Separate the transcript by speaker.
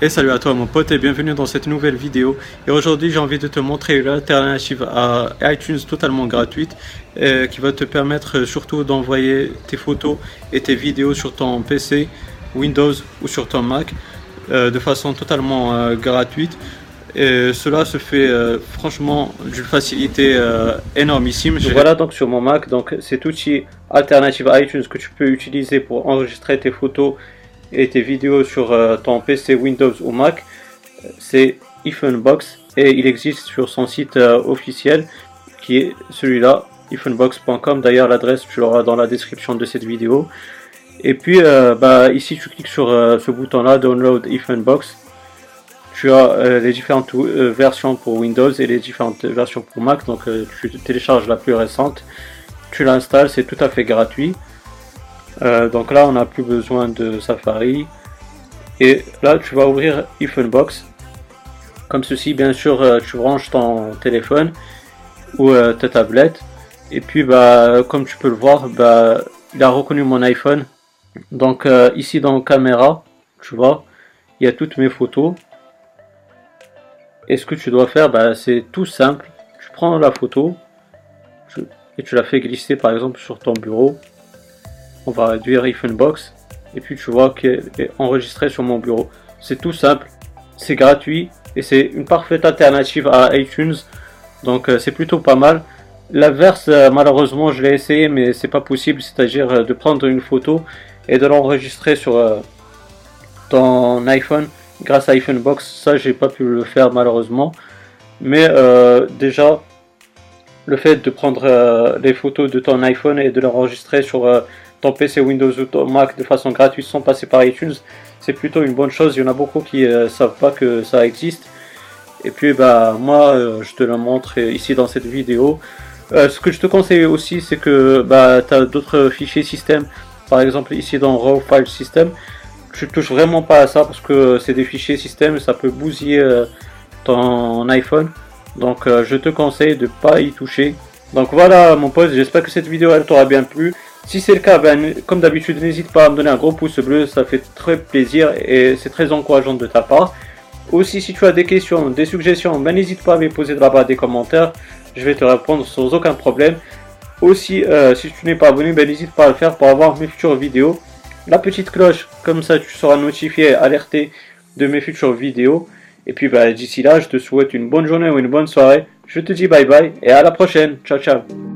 Speaker 1: Et salut à toi mon pote et bienvenue dans cette nouvelle vidéo. Et aujourd'hui j'ai envie de te montrer une alternative à iTunes totalement gratuite euh, qui va te permettre surtout d'envoyer tes photos et tes vidéos sur ton PC, Windows ou sur ton Mac euh, de façon totalement euh, gratuite. Et cela se fait franchement d'une facilité énormissime. Voilà donc sur mon Mac, donc cet outil alternative à iTunes que tu peux utiliser pour enregistrer tes photos et tes vidéos sur euh, ton PC Windows ou Mac, c'est Iphonebox et il existe sur son site euh, officiel qui est celui-là, iphonebox.com. D'ailleurs, l'adresse tu l'auras dans la description de cette vidéo. Et puis, euh, bah, ici, tu cliques sur ce bouton-là, Download Iphonebox. Tu as les différentes versions pour Windows et les différentes versions pour Mac. Donc, tu télécharges la plus récente, tu l'installes, c'est tout à fait gratuit. Euh, donc là, on n'a plus besoin de Safari. Et là, tu vas ouvrir Box Comme ceci, bien sûr, euh, tu branches ton téléphone ou euh, ta tablette. Et puis, bah, comme tu peux le voir, bah, il a reconnu mon iPhone. Donc ici dans caméra, tu vois, il y a toutes mes photos. Et ce que tu dois faire, bah, c'est tout simple. Tu prends la photo et tu la fais glisser par exemple sur ton bureau on va réduire Box et puis tu vois qu'elle est enregistrée sur mon bureau. C'est tout simple, c'est gratuit et c'est une parfaite alternative à iTunes. Donc euh, c'est plutôt pas mal. L'inverse, euh, malheureusement, je l'ai essayé, mais c'est pas possible. C'est-à-dire euh, de prendre une photo et de l'enregistrer sur ton iPhone grâce à Box Ça, j'ai pas pu le faire malheureusement. Mais déjà, le fait de prendre les photos de ton iPhone et de l'enregistrer sur ton PC Windows ou ton Mac de façon gratuite sans passer par iTunes, c'est plutôt une bonne chose. Il y en a beaucoup qui ne euh, savent pas que ça existe. Et puis bah moi euh, je te le montre ici dans cette vidéo. Euh, ce que je te conseille aussi c'est que bah, tu as d'autres fichiers système. Par exemple ici dans RAW File System. Tu touches vraiment pas à ça parce que c'est des fichiers système et ça peut bousiller ton iPhone. Donc je te conseille de pas y toucher. Donc voilà mon pote, j'espère que cette vidéo elle t'aura bien plu. Si c'est le cas, ben, comme d'habitude, n'hésite pas à me donner un gros pouce bleu, ça fait très plaisir et c'est très encourageant de ta part. Aussi, si tu as des questions, des suggestions, ben, n'hésite pas à me poser là-bas des commentaires, je vais te répondre sans aucun problème. Aussi, euh, si tu n'es pas abonné, ben, n'hésite pas à le faire pour avoir mes futures vidéos. La petite cloche, comme ça tu seras notifié, alerté de mes futures vidéos. Et puis ben, d'ici là, je te souhaite une bonne journée ou une bonne soirée. Je te dis bye bye et à la prochaine. Ciao ciao.